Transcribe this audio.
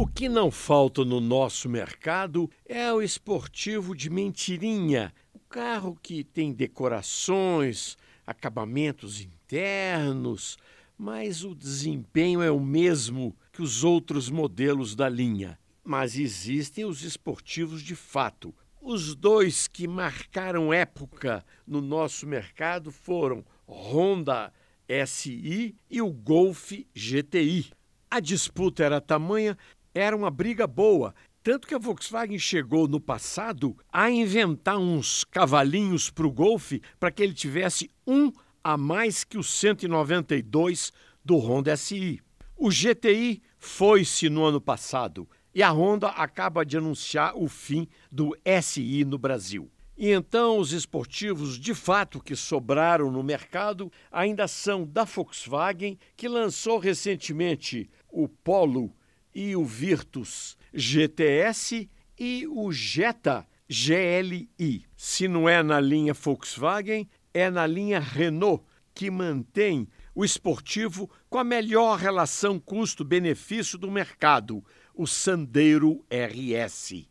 O que não falta no nosso mercado é o esportivo de mentirinha, o carro que tem decorações, acabamentos internos, mas o desempenho é o mesmo que os outros modelos da linha. Mas existem os esportivos de fato. Os dois que marcaram época no nosso mercado foram Honda SI e o Golf GTI. A disputa era tamanha era uma briga boa. Tanto que a Volkswagen chegou no passado a inventar uns cavalinhos para o Golf para que ele tivesse um a mais que o 192 do Honda SI. O GTI foi-se no ano passado e a Honda acaba de anunciar o fim do SI no Brasil. E então os esportivos de fato que sobraram no mercado ainda são da Volkswagen, que lançou recentemente o Polo e o Virtus GTS e o Jetta GLI. Se não é na linha Volkswagen, é na linha Renault, que mantém o esportivo com a melhor relação custo-benefício do mercado, o Sandero RS.